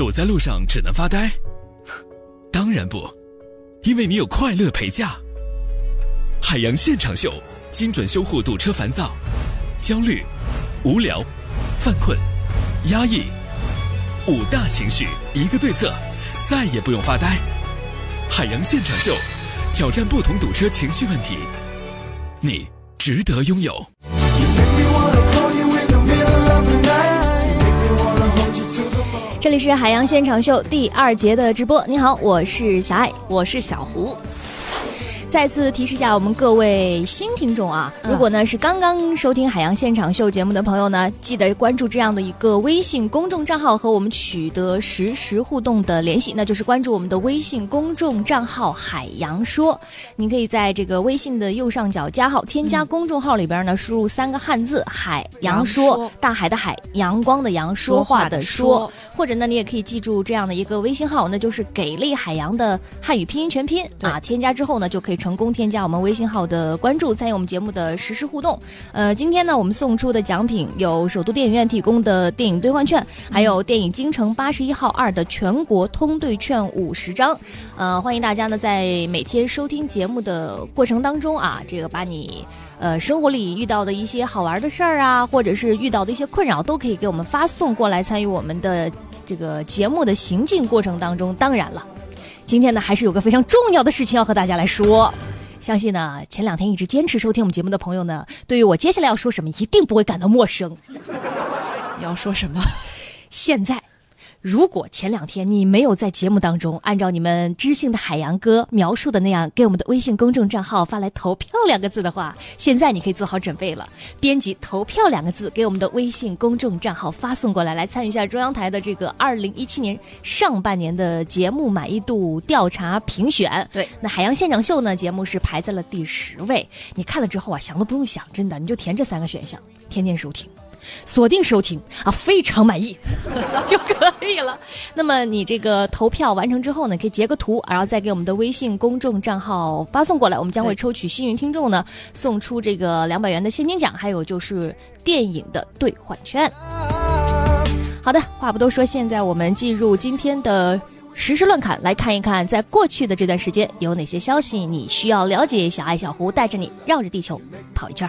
堵在路上只能发呆？当然不，因为你有快乐陪驾。海洋现场秀，精准修护堵车烦躁、焦虑、无聊、犯困、压抑五大情绪，一个对策，再也不用发呆。海洋现场秀，挑战不同堵车情绪问题，你值得拥有。这里是海洋现场秀第二节的直播。你好，我是小爱，我是小胡。再次提示一下我们各位新听众啊，如果呢是刚刚收听海洋现场秀节目的朋友呢，记得关注这样的一个微信公众账号和我们取得实时互动的联系，那就是关注我们的微信公众账号“海洋说”。您可以在这个微信的右上角加号，添加公众号里边呢，输入三个汉字“海洋说”，大海的海，阳光的阳，说话的说。或者呢，你也可以记住这样的一个微信号，那就是“给力海洋”的汉语拼音全拼啊。添加之后呢，就可以。成功添加我们微信号的关注，参与我们节目的实时互动。呃，今天呢，我们送出的奖品有首都电影院提供的电影兑换券，还有电影《京城八十一号二》的全国通兑券五十张。呃，欢迎大家呢，在每天收听节目的过程当中啊，这个把你呃生活里遇到的一些好玩的事儿啊，或者是遇到的一些困扰，都可以给我们发送过来，参与我们的这个节目的行进过程当中。当然了。今天呢，还是有个非常重要的事情要和大家来说。相信呢，前两天一直坚持收听我们节目的朋友呢，对于我接下来要说什么，一定不会感到陌生。你 要说什么？现在。如果前两天你没有在节目当中按照你们知性的海洋哥描述的那样给我们的微信公众账号发来“投票”两个字的话，现在你可以做好准备了，编辑“投票”两个字给我们的微信公众账号发送过来，来参与一下中央台的这个二零一七年上半年的节目满意度调查评选。对，那海洋现场秀呢，节目是排在了第十位。你看了之后啊，想都不用想，真的，你就填这三个选项，天天收听。锁定收听啊，非常满意 就可以了。那么你这个投票完成之后呢，可以截个图，然后再给我们的微信公众账号发送过来，我们将会抽取幸运听众呢，送出这个两百元的现金奖，还有就是电影的兑换券。好的，话不多说，现在我们进入今天的实时乱侃，来看一看在过去的这段时间有哪些消息你需要了解。小爱小胡带着你绕着地球跑一圈。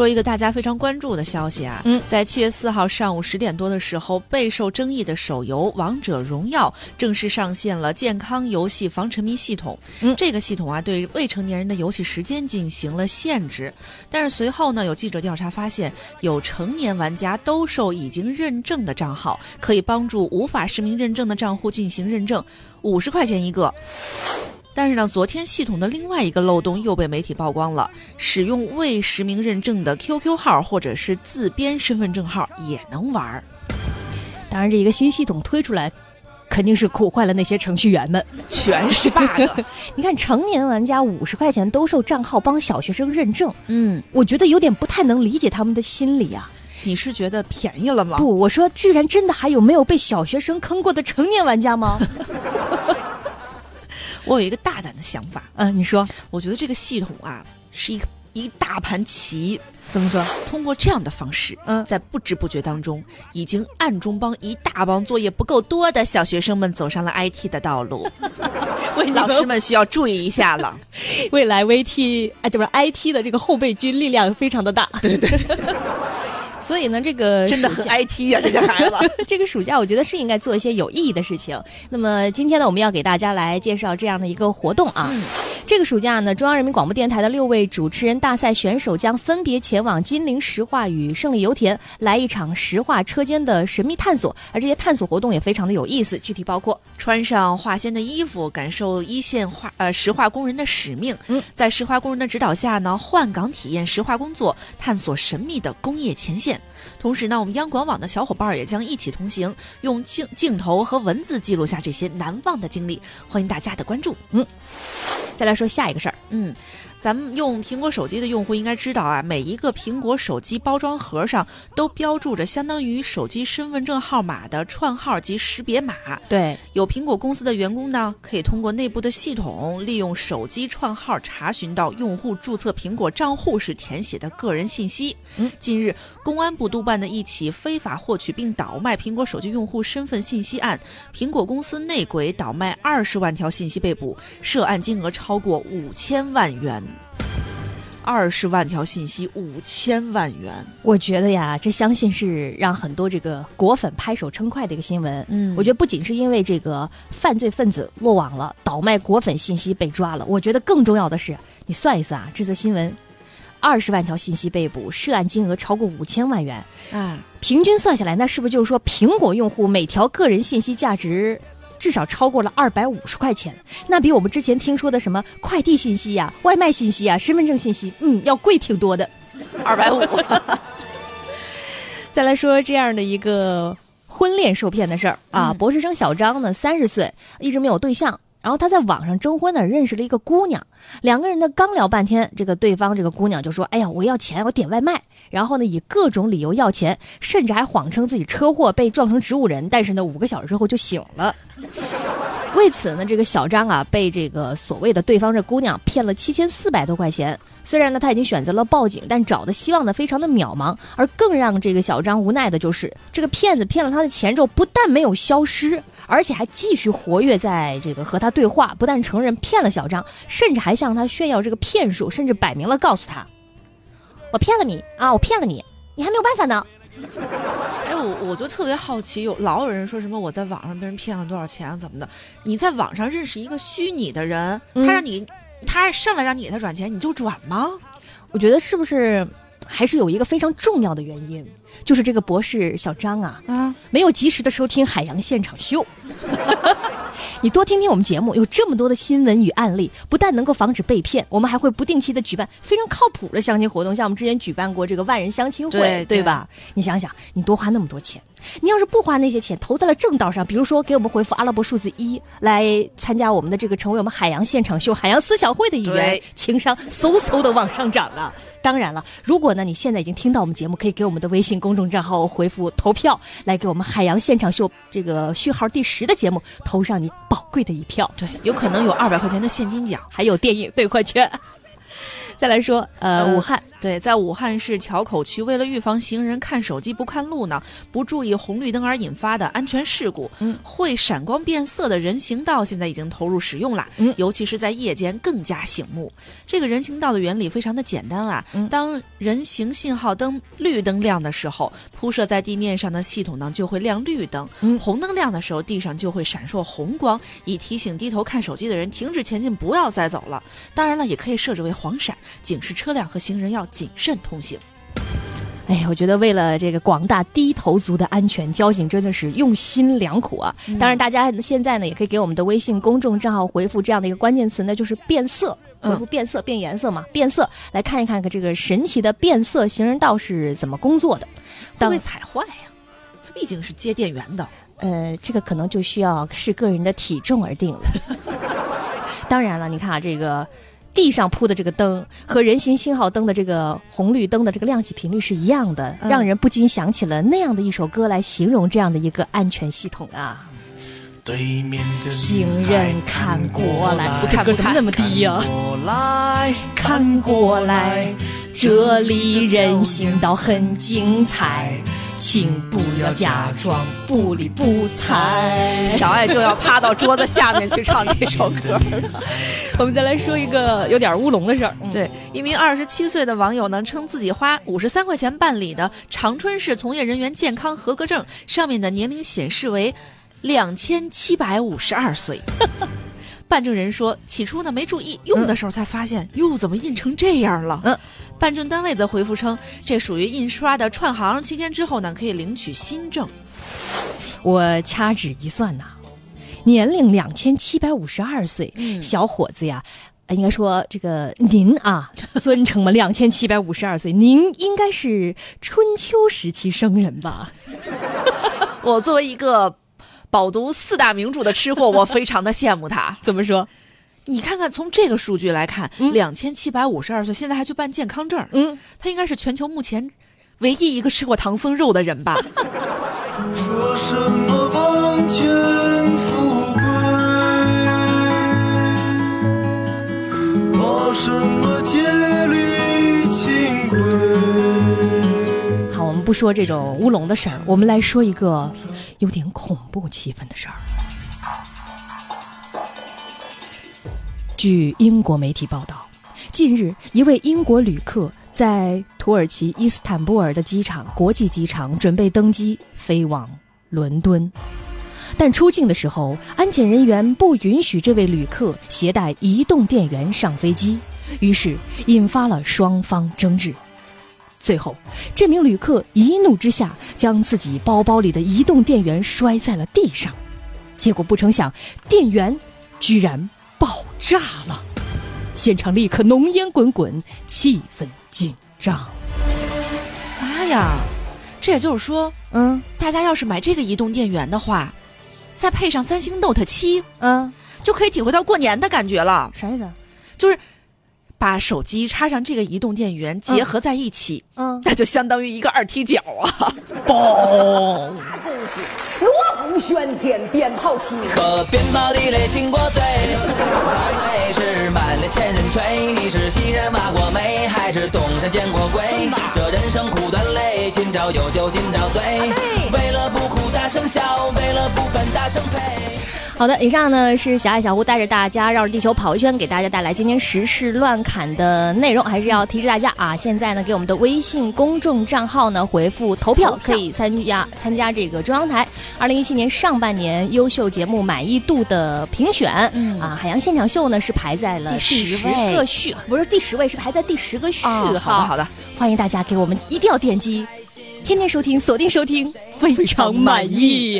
说一个大家非常关注的消息啊，嗯，在七月四号上午十点多的时候，备受争议的手游《王者荣耀》正式上线了健康游戏防沉迷系统。嗯，这个系统啊，对未成年人的游戏时间进行了限制。但是随后呢，有记者调查发现，有成年玩家兜售已经认证的账号，可以帮助无法实名认证的账户进行认证，五十块钱一个。但是呢，昨天系统的另外一个漏洞又被媒体曝光了：使用未实名认证的 QQ 号或者是自编身份证号也能玩儿。当然，这一个新系统推出来，肯定是苦坏了那些程序员们，全是 bug。你看，成年玩家五十块钱兜售账号帮小学生认证，嗯，我觉得有点不太能理解他们的心理啊。你是觉得便宜了吗？不，我说，居然真的还有没有被小学生坑过的成年玩家吗？我有一个大胆的想法，嗯，你说，我觉得这个系统啊是一个一大盘棋，怎么说？通过这样的方式，嗯，在不知不觉当中，已经暗中帮一大帮作业不够多的小学生们走上了 IT 的道路。老师们需要注意一下了，未来 VT 哎，这不是 IT 的这个后备军力量非常的大，对对。所以呢，这个真的很 IT 呀，这些孩子。这个暑假，我觉得是应该做一些有意义的事情。那么今天呢，我们要给大家来介绍这样的一个活动啊。这个暑假呢，中央人民广播电台的六位主持人大赛选手将分别前往金陵石化与胜利油田，来一场石化车间的神秘探索。而这些探索活动也非常的有意思，具体包括穿上化纤的衣服，感受一线化呃石化工人的使命。嗯，在石化工人的指导下呢，换岗体验石化工作，探索神秘的工业前线。同时呢，我们央广网的小伙伴也将一起同行，用镜镜头和文字记录下这些难忘的经历。欢迎大家的关注。嗯，再来说下一个事儿。嗯，咱们用苹果手机的用户应该知道啊，每一个苹果手机包装盒上都标注着相当于手机身份证号码的串号及识别码。对，有苹果公司的员工呢，可以通过内部的系统，利用手机串号查询到用户注册苹果账户时填写的个人信息。嗯，近日，公安部督办的一起非法获取并倒卖苹果手机用户身份信息案，苹果公司内鬼倒卖二十万条信息被捕，涉案金额超过五千万元。二十万条信息，五千万元。我觉得呀，这相信是让很多这个果粉拍手称快的一个新闻。嗯我觉得不仅是因为这个犯罪分子落网了，倒卖果粉信息被抓了，我觉得更重要的是，你算一算啊，这则新闻，二十万条信息被捕，涉案金额超过五千万元，啊，平均算下来，那是不是就是说苹果用户每条个人信息价值？至少超过了二百五十块钱，那比我们之前听说的什么快递信息呀、外卖信息呀、身份证信息，嗯，要贵挺多的。二百五。再来说这样的一个婚恋受骗的事儿啊，嗯博士生小张呢，三十岁，一直没有对象。然后他在网上征婚呢，认识了一个姑娘，两个人呢刚聊半天，这个对方这个姑娘就说：“哎呀，我要钱，我点外卖。”然后呢，以各种理由要钱，甚至还谎称自己车祸被撞成植物人，但是呢，五个小时之后就醒了。为此呢，这个小张啊，被这个所谓的对方这姑娘骗了七千四百多块钱。虽然呢，他已经选择了报警，但找的希望呢非常的渺茫。而更让这个小张无奈的就是，这个骗子骗了他的钱之后，不但没有消失，而且还继续活跃在这个和他对话，不但承认骗了小张，甚至还向他炫耀这个骗术，甚至摆明了告诉他：“我骗了你啊，我骗了你，你还没有办法呢。” 哎，我我就特别好奇，有老有人说什么我在网上被人骗了多少钱怎么的？你在网上认识一个虚拟的人，嗯他让你，他上来让你给他转钱，你就转吗？我觉得是不是还是有一个非常重要的原因，就是这个博士小张啊，啊，没有及时的收听海洋现场秀。你多听听我们节目，有这么多的新闻与案例，不但能够防止被骗，我们还会不定期的举办非常靠谱的相亲活动，像我们之前举办过这个万人相亲会，对对吧？你想想，你多花那么多钱，你要是不花那些钱，投在了正道上，比如说给我们回复阿拉伯数字一来参加我们的这个成为我们海洋现场秀、海洋思想会的一员，情商嗖嗖的往上涨啊！当然了，如果呢你现在已经听到我们节目，可以给我们的微信公众账号回复投票，来给我们海洋现场秀这个序号第十的节目投上你宝贵的一票，对，有可能有二百块钱的现金奖。还有电影兑换券。再来说，呃，呃武汉对，在武汉市硚口区，为了预防行人看手机不看路呢，不注意红绿灯而引发的安全事故，嗯会闪光变色的人行道现在已经投入使用了，嗯尤其是在夜间更加醒目。这个人行道的原理非常的简单啊，嗯当人行信号灯绿灯亮的时候，铺设在地面上的系统呢就会亮绿灯，嗯红灯亮的时候，地上就会闪烁红光，以提醒低头看手机的人停止前进，不要再走了。当然了，也可以设置为黄闪，警示车辆和行人要谨慎通行。哎呀，我觉得为了这个广大低头族的安全，交警真的是用心良苦啊！当然，大家现在呢也可以给我们的微信公众账号回复这样的一个关键词呢，就是变色。嗯回复变色、变颜色嘛，变色来看一看看这个神奇的变色行人道是怎么工作的。会不会踩坏呀？它毕竟是接电源的。呃，这个可能就需要视个人的体重而定了。当然了，你看啊，这个地上铺的这个灯和人行信号灯的这个红绿灯的这个亮起频率是一样的，嗯。让人不禁想起了那样的一首歌来形容这样的一个安全系统啊。对面的行人看过来，这歌怎么那么低呀、过来，看过来，这里人行道很精彩，请不要假装不理不睬。小爱就要趴到桌子下面去唱这首歌了。我们再来说一个有点乌龙的事儿。嗯，对，一名二十七岁的网友呢，称自己花五十三块钱办理的长春市从业人员健康合格证，上面的年龄显示为两千七百五十二岁。办证人说，起初呢没注意，用的时候才发现，哟，怎么印成这样了？嗯，办证单位则回复称，这属于印刷的串行，七天之后呢可以领取新证。我掐指一算呐、年龄两千七百五十二岁，嗯小伙子呀。呃应该说，这个您啊，尊称嘛，两千七百五十二岁，您应该是春秋时期生人吧？我作为一个饱读四大名著的吃货，我非常的羡慕他。怎么说？你看看，从这个数据来看，两千七百五十二岁，现在还去办健康证嗯，他应该是全球目前唯一一个吃过唐僧肉的人吧？说什么王权富贵，报什么不说这种乌龙的事儿，我们来说一个有点恐怖气氛的事儿。据英国媒体报道，近日一位英国旅客在土耳其伊斯坦布尔的机场国际机场准备登机飞往伦敦，但出境的时候，安检人员不允许这位旅客携带移动电源上飞机，于是引发了双方争执。最后，这名旅客一怒之下将自己包包里的移动电源摔在了地上，结果不成想，电源居然爆炸了，现场立刻浓烟滚滚，气氛紧张。妈呀！这也就是说，嗯大家要是买这个移动电源的话，再配上三星 Note 七，嗯，就可以体会到过年的感觉了。啥意思？就是把手机插上这个移动电源结合在一起，嗯，那就相当于一个二踢脚啊！嘣！锣鼓喧天，鞭炮齐鸣。和鞭炮地雷亲过嘴，对是满脸千人锤。你是西山挖过煤，还是东山见过鬼？这人生苦短累，今朝有酒今朝醉。为了不哭大声笑，为了不烦大声呸。好的，以上呢是小爱小胡带着大家绕着地球跑一圈，给大家带来今天时事乱侃的内容。还是要提示大家啊，现在呢给我们的微信公众账号呢回复投票，可以参加参加这个中央台二零一七年上半年优秀节目满意度的评选。嗯啊，海洋现场秀呢是排在了第第十个序，不是第十位，是排在第十个序哦。好的好的，欢迎大家给我们一定要点击，天天收听，锁定收听，非常满意。